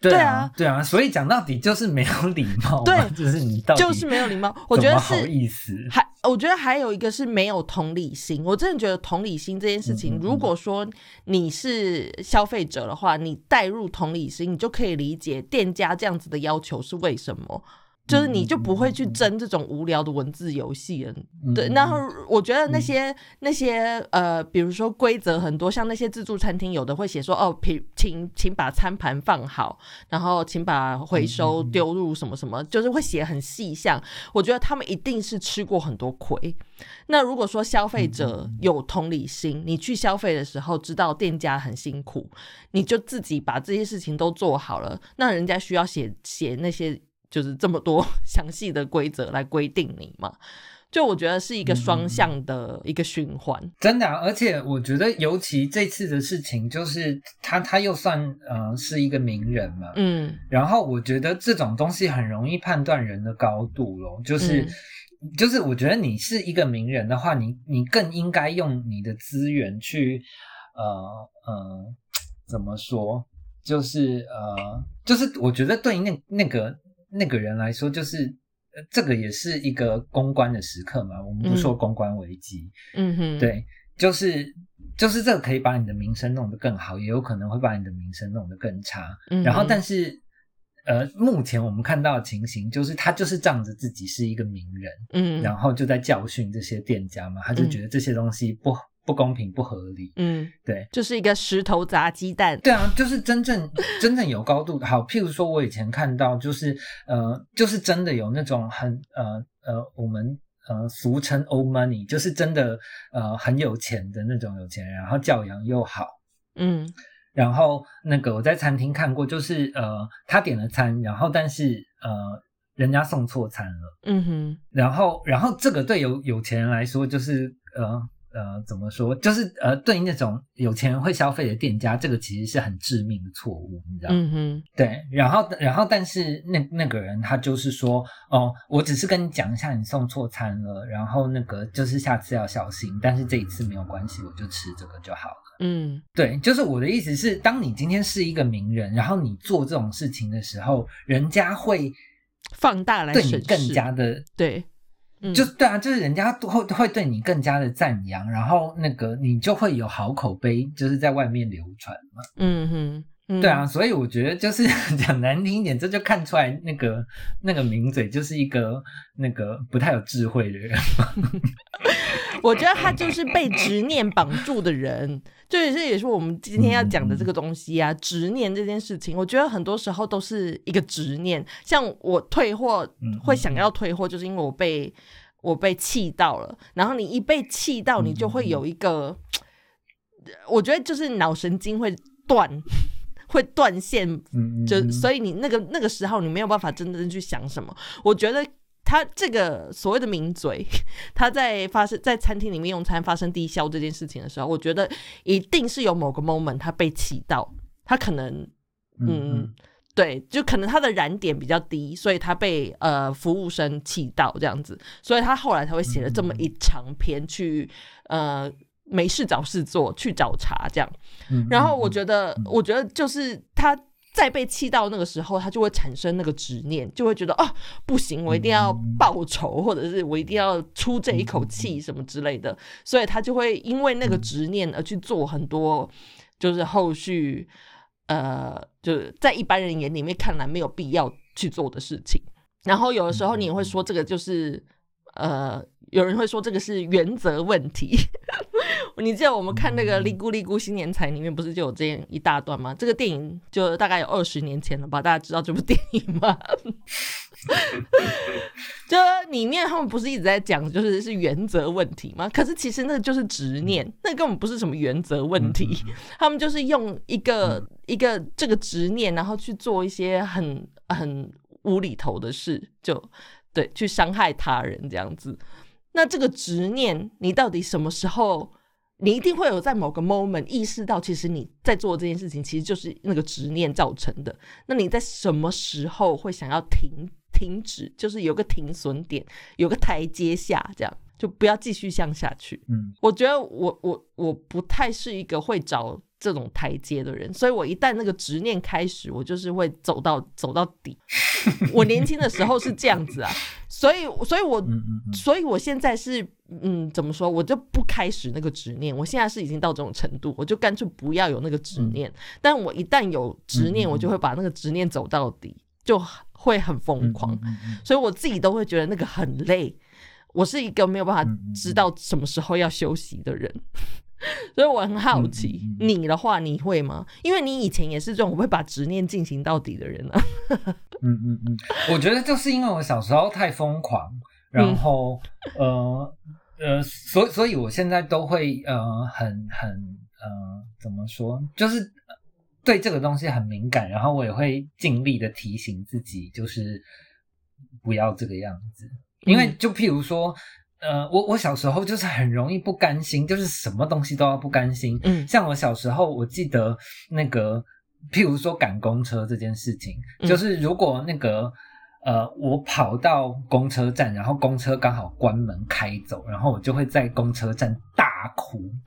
Speaker 2: 对啊，对啊，所以讲到底就是没有礼貌。
Speaker 1: 对，
Speaker 2: 就是你到
Speaker 1: 就是没有礼貌。我觉得
Speaker 2: 是好意思。
Speaker 1: 还我觉得还有一个是没有同理心。我真的觉得同理心这件事情，如果说你是消费者的话，你带入同理心，你就可以理解店家这样子的要求是为什么。就是你就不会去争这种无聊的文字游戏了，对。然后我觉得那些那些呃，比如说规则很多，像那些自助餐厅，有的会写说哦，请请请把餐盘放好，然后请把回收丢入什么什么，就是会写很细项。我觉得他们一定是吃过很多亏。那如果说消费者有同理心，你去消费的时候知道店家很辛苦，你就自己把这些事情都做好了，那人家需要写写那些。就是这么多 详细的规则来规定你嘛，就我觉得是一个双向的一个循环，
Speaker 2: 真的。而且我觉得，尤其这次的事情，就是他他又算呃是一个名人嘛，嗯。然后我觉得这种东西很容易判断人的高度咯，就是就是我觉得你是一个名人的话，你你更应该用你的资源去呃呃怎么说？就是呃就是我觉得对那那个那个人来说，就是呃。这个也是一个公关的时刻嘛，我们不说公关危机，嗯哼，对，就是就是这个可以把你的名声弄得更好，也有可能会把你的名声弄得更差。然后，但是呃，目前我们看到的情形就是，他就是仗着自己是一个名人，嗯，然后就在教训这些店家嘛，他就觉得这些东西不。不公平、不合理，嗯，对，
Speaker 1: 就是一个石头砸鸡蛋，
Speaker 2: 对啊，就是真正 真正有高度的。好，譬如说，我以前看到，就是呃，就是真的有那种很呃呃，我们呃俗称 old money，就是真的呃很有钱的那种有钱人，然后教养又好，嗯，然后那个我在餐厅看过，就是呃他点了餐，然后但是呃人家送错餐了，嗯哼，然后然后这个对有有钱人来说就是呃。呃，怎么说？就是呃，对于那种有钱人会消费的店家，这个其实是很致命的错误，你知道吗？嗯哼。对，然后，然后，但是那那个人他就是说，哦，我只是跟你讲一下，你送错餐了，然后那个就是下次要小心，但是这一次没有关系，我就吃这个就好了。嗯，对，就是我的意思是，当你今天是一个名人，然后你做这种事情的时候，人家会
Speaker 1: 放大来
Speaker 2: 对你更加的
Speaker 1: 对。
Speaker 2: 就对啊，就是人家会会对你更加的赞扬，然后那个你就会有好口碑，就是在外面流传嘛。嗯哼，对啊，所以我觉得就是 讲难听一点，这就看出来那个那个名嘴就是一个那个不太有智慧的人。
Speaker 1: 我觉得他就是被执念绑住的人，就这也是我们今天要讲的这个东西啊。执念这件事情，我觉得很多时候都是一个执念。像我退货会想要退货，就是因为我被我被气到了。然后你一被气到，你就会有一个，我觉得就是脑神经会断，会断线。就所以你那个那个时候，你没有办法真正去想什么。我觉得。他这个所谓的名嘴，他在发生在餐厅里面用餐发生低消这件事情的时候，我觉得一定是有某个 moment 他被气到，他可能嗯对，就可能他的燃点比较低，所以他被呃服务生气到这样子，所以他后来才会写了这么一长篇去呃没事找事做去找茬这样，然后我觉得我觉得就是他。再被气到那个时候，他就会产生那个执念，就会觉得啊，不行，我一定要报仇，或者是我一定要出这一口气什么之类的，所以他就会因为那个执念而去做很多，就是后续呃，就在一般人眼里面看来没有必要去做的事情。然后有的时候你也会说，这个就是呃。有人会说这个是原则问题，你记得我们看那个《利咕利咕新年财》里面不是就有这样一大段吗？这个电影就大概有二十年前了吧？大家知道这部电影吗？就里面他们不是一直在讲，就是是原则问题吗？可是其实那就是执念，那根本不是什么原则问题。他们就是用一个一个这个执念，然后去做一些很很无厘头的事，就对，去伤害他人这样子。那这个执念，你到底什么时候？你一定会有在某个 moment 意识到，其实你在做这件事情，其实就是那个执念造成的。那你在什么时候会想要停停止？就是有个停损点，有个台阶下，这样就不要继续向下去。嗯，我觉得我我我不太是一个会找这种台阶的人，所以我一旦那个执念开始，我就是会走到走到底。我年轻的时候是这样子啊。所以，所以我，所以我现在是，嗯，怎么说？我就不开始那个执念。我现在是已经到这种程度，我就干脆不要有那个执念。但我一旦有执念，我就会把那个执念走到底，就会很疯狂。所以我自己都会觉得那个很累。我是一个没有办法知道什么时候要休息的人。所以我很好奇，你的话你会吗？因为你以前也是这种会把执念进行到底的人啊。
Speaker 2: 嗯嗯嗯，我觉得就是因为我小时候太疯狂，然后呃呃，所所以我现在都会呃很很呃怎么说，就是对这个东西很敏感，然后我也会尽力的提醒自己，就是不要这个样子。因为就譬如说。呃，我我小时候就是很容易不甘心，就是什么东西都要不甘心。嗯，像我小时候，我记得那个，譬如说赶公车这件事情，就是如果那个呃，我跑到公车站，然后公车刚好关门开走，然后我就会在公车站大哭。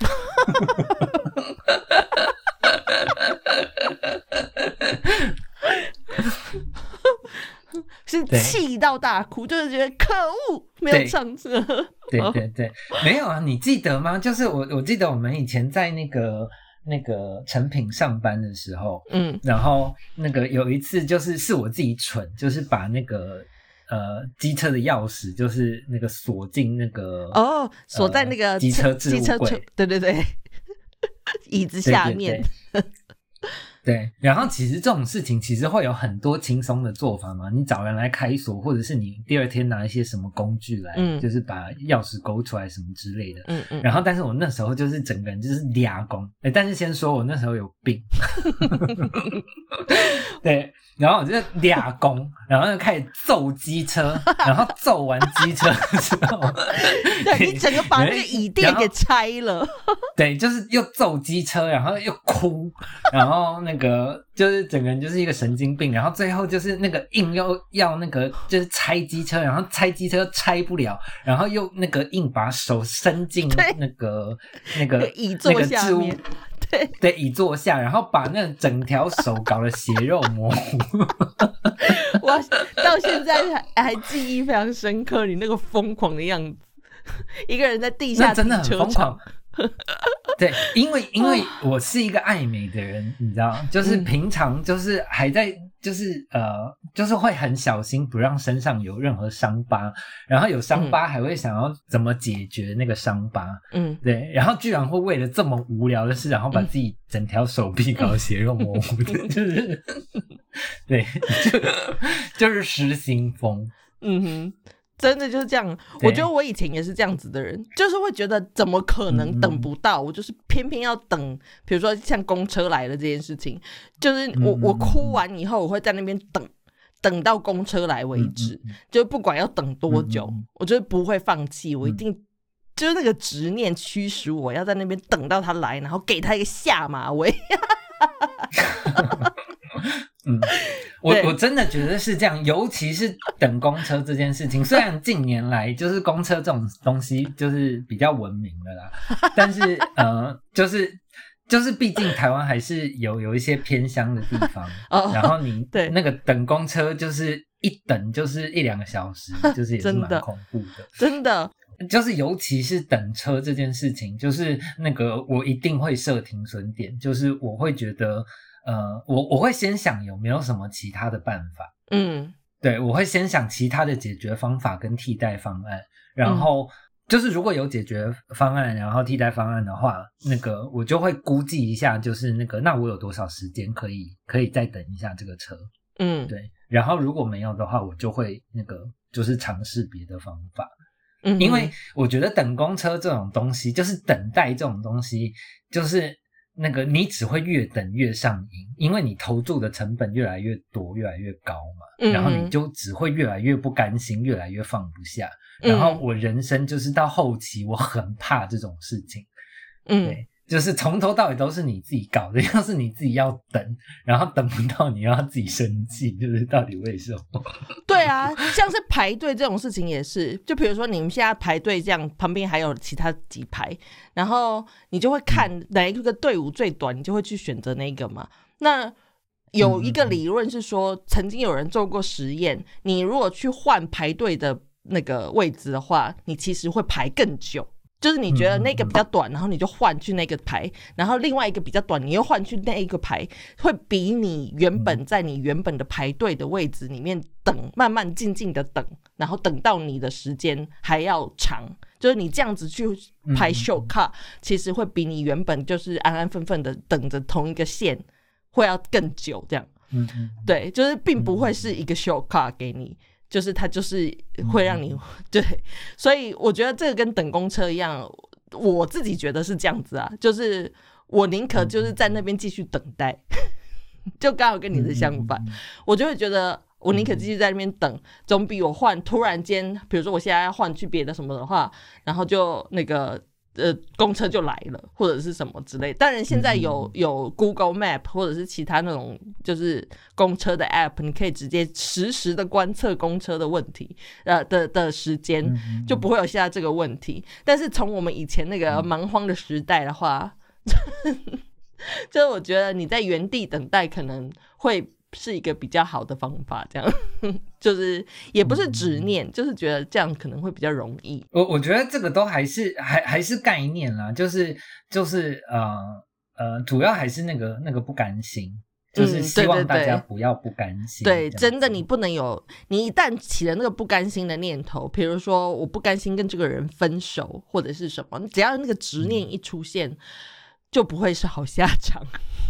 Speaker 1: 是气到大哭，就是觉得可恶，没有上车。
Speaker 2: 对对对，没有啊，你记得吗？就是我，我记得我们以前在那个那个成品上班的时候，嗯，然后那个有一次就是是我自己蠢，就是把那个呃机车的钥匙，就是那个锁进那个
Speaker 1: 哦，锁在那个
Speaker 2: 机车置物柜，
Speaker 1: 对对对，椅子下面。
Speaker 2: 对，然后其实这种事情其实会有很多轻松的做法嘛，你找人来开锁，或者是你第二天拿一些什么工具来，就是把钥匙勾出来什么之类的。嗯嗯。然后，但是我那时候就是整个人就是俩工，哎，但是先说我那时候有病。对。然后我就俩工，然后就开始揍机车，然后揍完机车之后，
Speaker 1: 对你整个把那个椅垫给拆了。
Speaker 2: 对，就是又揍机车，然后又哭，然后那个就是整个人就是一个神经病。然后最后就是那个硬要要那个就是拆机车，然后拆机车拆不了，然后又那个硬把手伸进那个那个
Speaker 1: 椅座下面。
Speaker 2: 对，椅座下，然后把那整条手搞得血肉模糊。
Speaker 1: 我到现在还还记忆非常深刻，你那个疯狂的样子，一个人在地下
Speaker 2: 真的很疯狂。对，因为因为我是一个爱美的人，你知道，就是平常就是还在。就是呃，就是会很小心，不让身上有任何伤疤，然后有伤疤还会想要怎么解决那个伤疤，嗯，对，然后居然会为了这么无聊的事，然后把自己整条手臂搞血肉模糊的，就是，对，就就是失心疯，
Speaker 1: 嗯哼。真的就是这样，我觉得我以前也是这样子的人，就是会觉得怎么可能等不到，我就是偏偏要等。比如说像公车来了这件事情，就是我我哭完以后，我会在那边等，等到公车来为止，就不管要等多久，我就是不会放弃，我一定就是那个执念驱使我要在那边等到他来，然后给他一个下马威。
Speaker 2: 嗯，我我真的觉得是这样，尤其是等公车这件事情。虽然近年来就是公车这种东西就是比较文明的啦，但是呃，就是就是毕竟台湾还是有有一些偏乡的地方，然后你
Speaker 1: 对
Speaker 2: 那个等公车就是一等就是一两个小时，就是也是 蛮恐怖的，
Speaker 1: 真的。
Speaker 2: 就是尤其是等车这件事情，就是那个我一定会设停损点，就是我会觉得。呃，我我会先想有没有什么其他的办法，嗯，对我会先想其他的解决方法跟替代方案，然后就是如果有解决方案，然后替代方案的话，那个我就会估计一下，就是那个那我有多少时间可以可以再等一下这个车，嗯，对，然后如果没有的话，我就会那个就是尝试别的方法，嗯，因为我觉得等公车这种东西，就是等待这种东西，就是。那个你只会越等越上瘾，因为你投注的成本越来越多，越来越高嘛，然后你就只会越来越不甘心，越来越放不下。然后我人生就是到后期，我很怕这种事情，嗯。就是从头到尾都是你自己搞的，要是你自己要等，然后等不到，你要自己生气，就是到底为什么？
Speaker 1: 对啊，像是排队这种事情也是，就比如说你们现在排队这样，旁边还有其他几排，然后你就会看哪一个队伍最短，你就会去选择那个嘛。那有一个理论是说，曾经有人做过实验，你如果去换排队的那个位置的话，你其实会排更久。就是你觉得那个比较短，然后你就换去那个排，然后另外一个比较短，你又换去那一个排，会比你原本在你原本的排队的位置里面等，慢慢静静的等，然后等到你的时间还要长。就是你这样子去排秀卡，其实会比你原本就是安安分分的等着同一个线会要更久。这样，嗯嗯，对，就是并不会是一个秀卡给你。就是它就是会让你 对，所以我觉得这个跟等公车一样，我自己觉得是这样子啊，就是我宁可就是在那边继续等待，就刚好跟你的相反，我就会觉得我宁可继续在那边等，总比我换突然间，比如说我现在要换去别的什么的话，然后就那个。呃，公车就来了，或者是什么之类。当然，现在有有 Google Map 或者是其他那种就是公车的 App，你可以直接实时的观测公车的问题，呃的的时间就不会有现在这个问题。但是从我们以前那个蛮荒的时代的话，就是我觉得你在原地等待可能会。是一个比较好的方法，这样 就是也不是执念，就是觉得这样可能会比较容易。
Speaker 2: 我我觉得这个都还是还还是概念啦，就是就是呃呃，主要还是那个那个不甘心，就是希望大家不要不甘心。
Speaker 1: 对，真的你不能有，你一旦起了那个不甘心的念头，比如说我不甘心跟这个人分手或者是什么，只要那个执念一出现，就不会是好下场。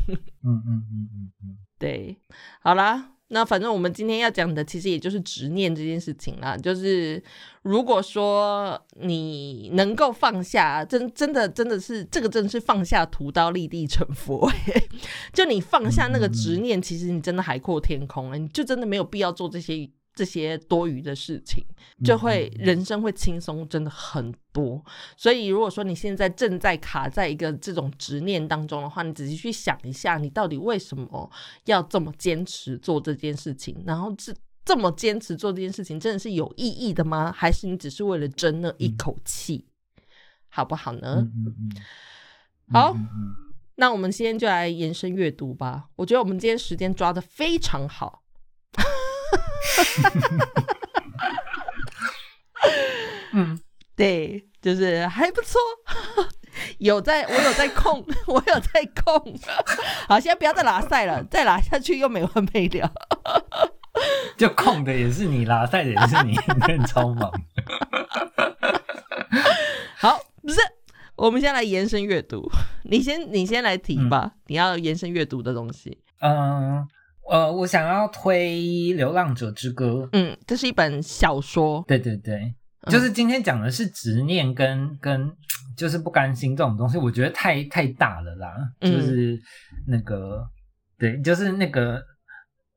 Speaker 2: 嗯嗯嗯嗯嗯。
Speaker 1: 对，好啦，那反正我们今天要讲的其实也就是执念这件事情啦。就是如果说你能够放下，真真的真的是这个，真的是放下屠刀立地成佛。就你放下那个执念，其实你真的海阔天空了，你就真的没有必要做这些。这些多余的事情，就会人生会轻松，真的很多。所以，如果说你现在正在卡在一个这种执念当中的话，你仔细去想一下，你到底为什么要这么坚持做这件事情？然后，这这么坚持做这件事情，真的是有意义的吗？还是你只是为了争那一口气，好不好呢？好，那我们今天就来延伸阅读吧。我觉得我们今天时间抓的非常好。嗯，对，就是还不错，有在，我有在控，我有在控。好，现在不要再拉赛了，再拉下去又没完没了。
Speaker 2: 就控的也是你，拉赛的也是你，你很超忙。
Speaker 1: 好，不是，我们先来延伸阅读。你先，你先来提吧。你要延伸阅读的东西。
Speaker 2: 嗯。呃，我想要推《流浪者之歌》。
Speaker 1: 嗯，这是一本小说。
Speaker 2: 对对对，就是今天讲的是执念跟跟就是不甘心这种东西，我觉得太太大了啦。就是那个，对，就是那个，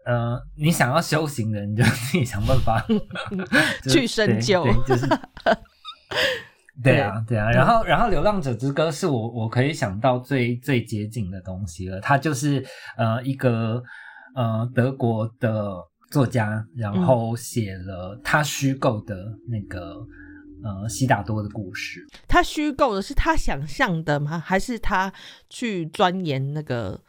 Speaker 2: 呃，你想要修行的，你就 自己想办法
Speaker 1: 去深究。
Speaker 2: 就是，对啊，对啊。然后，然后《流浪者之歌》是我我可以想到最最接近的东西了。它就是呃一个。呃，德国的作家，然后写了他虚构的那个呃悉达多的故事。
Speaker 1: 他虚构的是他想象的吗？还是他去钻研那个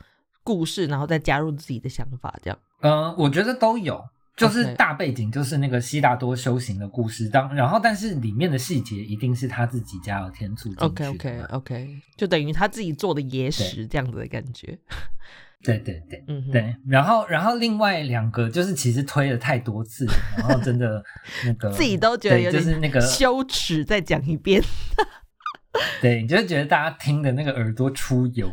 Speaker 1: 故事，然后再加入自己的想法？这样？
Speaker 2: 呃，我觉得都有，就是大背景就是那个悉达多修行的故事，当然后但是里面的细节一定是他自己加了天醋进去。
Speaker 1: OK OK OK，就等于他自己做的野史这样子的感觉。
Speaker 2: 对对对，嗯对，然后然后另外两个就是其实推了太多次，然后真的 那个
Speaker 1: 自己都觉得有
Speaker 2: 点那个
Speaker 1: 羞耻，再讲一遍。
Speaker 2: 对，你就觉得大家听的那个耳朵出油。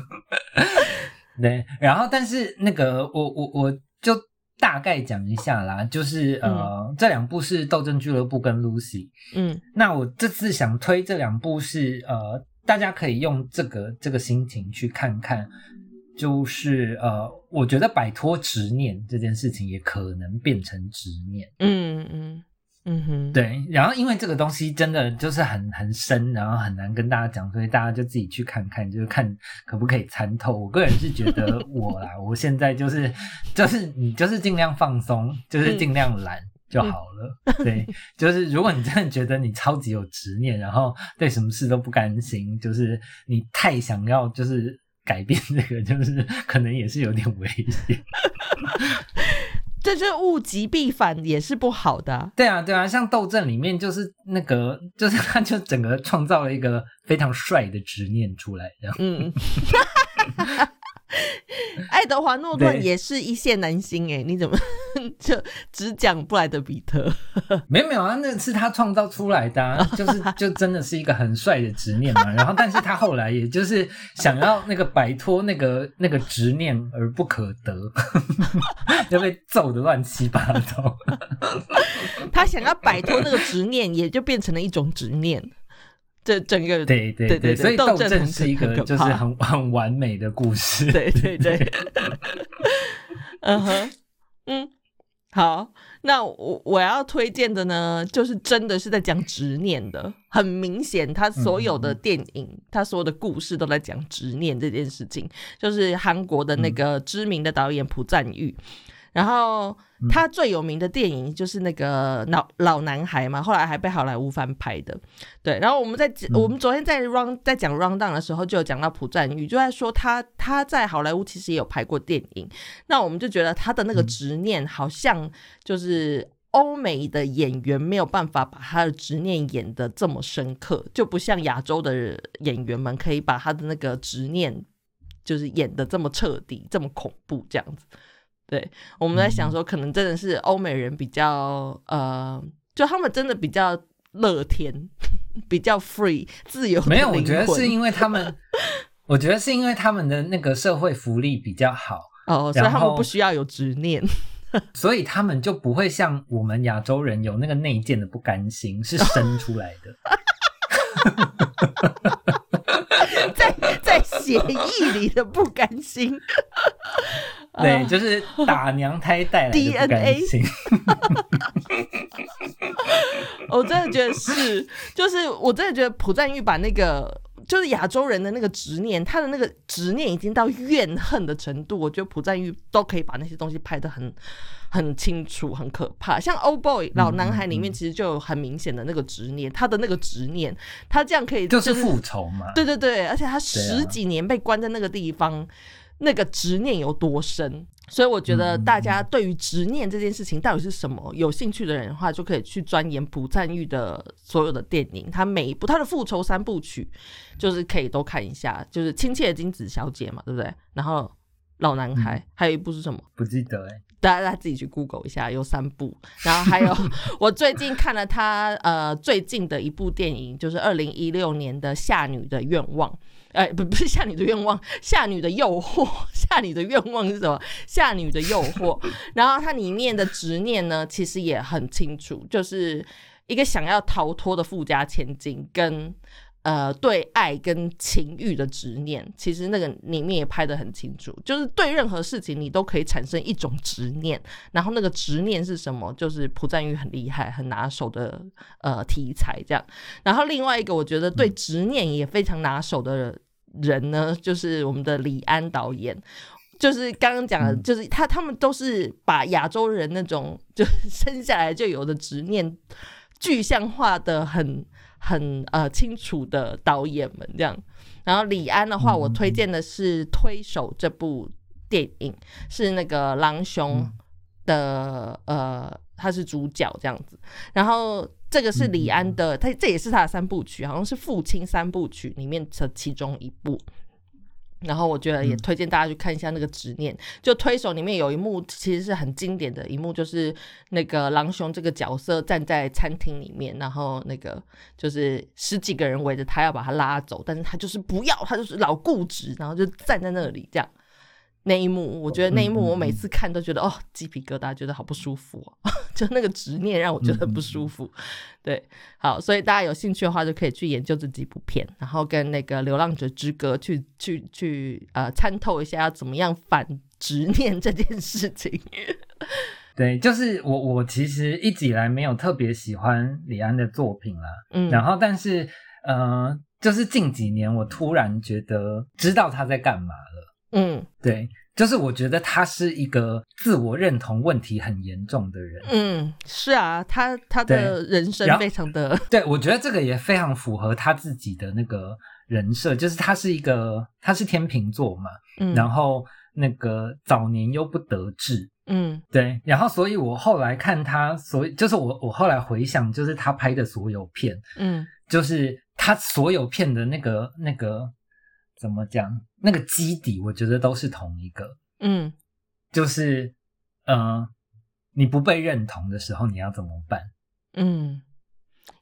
Speaker 2: 对，然后但是那个我我我就大概讲一下啦，就是呃这两部是《斗争俱乐部》跟《Lucy》。嗯，那我这次想推这两部是呃大家可以用这个这个心情去看看。就是呃，我觉得摆脱执念这件事情也可能变成执念。
Speaker 1: 嗯嗯嗯哼，
Speaker 2: 对。然后因为这个东西真的就是很很深，然后很难跟大家讲，所以大家就自己去看看，就是看可不可以参透。我个人是觉得 我啦，我现在就是就是你就是尽量放松，就是尽量懒就好了。对，就是如果你真的觉得你超级有执念，然后对什么事都不甘心，就是你太想要就是。改变这个就是可能也是有点危险，
Speaker 1: 这是物极必反也是不好的。
Speaker 2: 对啊，对啊，像斗阵里面就是那个，就是他就整个创造了一个非常帅的执念出来，这样。嗯。
Speaker 1: 爱德华诺顿也是一线男星哎，你怎么 就只讲布莱德比特？
Speaker 2: 没有没有啊，那是他创造出来的，就是就真的是一个很帅的执念嘛。然后，但是他后来也就是想要那个摆脱那个那个执念而不可得，就被揍的乱七八糟。
Speaker 1: 他想要摆脱那个执念，也就变成了一种执念。这整个
Speaker 2: 对对对，所以斗争是一个就是很很完美的故事。
Speaker 1: 对对对，嗯哼，嗯，好，那我我要推荐的呢，就是真的是在讲执念的，很明显，他所有的电影，他所有的故事都在讲执念这件事情，就是韩国的那个知名的导演朴赞玉。然后他最有名的电影就是那个老老男孩嘛，后来还被好莱坞翻拍的。对，然后我们在我们昨天在 run 在讲 run down 的时候，就有讲到朴赞玉，就在说他他在好莱坞其实也有拍过电影。那我们就觉得他的那个执念，好像就是欧美的演员没有办法把他的执念演得这么深刻，就不像亚洲的演员们可以把他的那个执念就是演得这么彻底、这么恐怖这样子。对，我们在想说，可能真的是欧美人比较呃，就他们真的比较乐天，比较 free 自由。
Speaker 2: 没有，我觉得是因为他们，我觉得是因为他们的那个社会福利比较好
Speaker 1: 哦，所以他们不需要有执念，
Speaker 2: 所以他们就不会像我们亚洲人有那个内建的不甘心，是生出来的。
Speaker 1: 在在协议里的不甘心。
Speaker 2: 对，就是打娘胎带来的 DNA。
Speaker 1: 我真的觉得是，就是我真的觉得朴赞玉把那个就是亚洲人的那个执念，他的那个执念已经到怨恨的程度。我觉得朴赞玉都可以把那些东西拍得很很清楚，很可怕。像《Old Boy》老男孩里面，其实就有很明显的那个执念，他的那个执念，他这样可以
Speaker 2: 就是复仇嘛？
Speaker 1: 对对对，而且他十几年被关在那个地方。那个执念有多深？所以我觉得大家对于执念这件事情到底是什么有兴趣的人的话，就可以去钻研朴赞玉的所有的电影，他每一部他的复仇三部曲，就是可以都看一下，就是亲切的金子小姐嘛，对不对？然后老男孩，还有一部是什么？
Speaker 2: 不记得哎，
Speaker 1: 大家自己去 Google 一下，有三部。然后还有 我最近看了他呃最近的一部电影，就是二零一六年的《夏女的愿望》。哎，不不是夏女的愿望，夏女的诱惑，夏女的愿望是什么？夏女的诱惑。然后它里面的执念呢，其实也很清楚，就是一个想要逃脱的富家千金，跟呃对爱跟情欲的执念。其实那个里面也拍的很清楚，就是对任何事情你都可以产生一种执念。然后那个执念是什么？就是朴赞玉很厉害、很拿手的呃题材这样。然后另外一个，我觉得对执念也非常拿手的。人呢，就是我们的李安导演，就是刚刚讲的，就是他他们都是把亚洲人那种就 生下来就有的执念具象化的很很呃清楚的导演们这样。然后李安的话，我推荐的是《推手》这部电影，是那个狼雄的呃。他是主角这样子，然后这个是李安的，他这也是他的三部曲，好像是《父亲三部曲》里面的其中一部。然后我觉得也推荐大家去看一下那个执念，就推手里面有一幕其实是很经典的一幕，就是那个狼熊这个角色站在餐厅里面，然后那个就是十几个人围着他要把他拉走，但是他就是不要，他就是老固执，然后就站在那里这样。那一幕，我觉得那一幕，我每次看都觉得哦，鸡皮疙瘩，觉得好不舒服哦，就那个执念让我觉得很不舒服。对，好，所以大家有兴趣的话，就可以去研究这几部片，然后跟那个《流浪者之歌》去去去呃参透一下要怎么样反执念这件事情。
Speaker 2: 对，就是我我其实一直以来没有特别喜欢李安的作品啦，嗯，然后但是呃，就是近几年我突然觉得知道他在干嘛了。嗯，对，就是我觉得他是一个自我认同问题很严重的人。
Speaker 1: 嗯，是啊，他他的人生非常的，
Speaker 2: 对我觉得这个也非常符合他自己的那个人设，就是他是一个他是天秤座嘛，嗯，然后那个早年又不得志，嗯，对，然后所以我后来看他，所以就是我我后来回想，就是他拍的所有片，嗯，就是他所有片的那个那个。怎么讲？那个基底我觉得都是同一个，嗯，就是，呃，你不被认同的时候，你要怎么办？
Speaker 1: 嗯，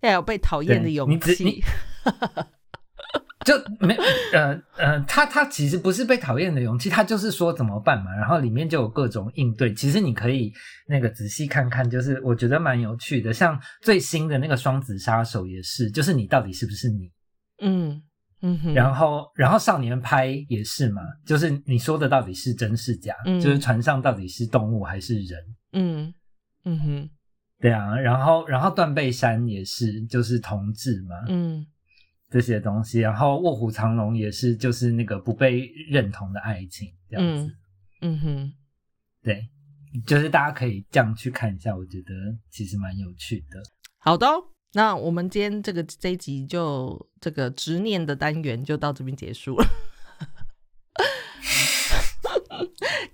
Speaker 1: 要有被讨厌的勇气。
Speaker 2: 就没，呃呃，他他其实不是被讨厌的勇气，他就是说怎么办嘛。然后里面就有各种应对。其实你可以那个仔细看看，就是我觉得蛮有趣的。像最新的那个双子杀手也是，就是你到底是不是你？嗯。然后，然后少年拍也是嘛，就是你说的到底是真是假？就是船上到底是动物还是人？嗯，嗯哼，对啊，然后然后断背山也是就是同志嘛，嗯，这些东西，然后卧虎藏龙也是就是那个不被认同的爱情这样子，嗯哼，对，就是大家可以这样去看一下，我觉得其实蛮有趣的。
Speaker 1: 好的，那我们今天这个这一集就这个执念的单元就到这边结束了。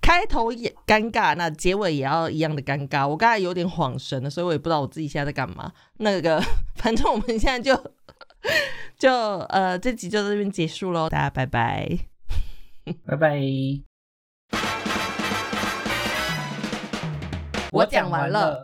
Speaker 1: 开头也尴尬，那结尾也要一样的尴尬。我刚才有点恍神了，所以我也不知道我自己现在在干嘛。那个，反正我们现在就就呃，这集就到这边结束喽，大家拜拜，
Speaker 2: 拜拜。
Speaker 1: 我讲完了。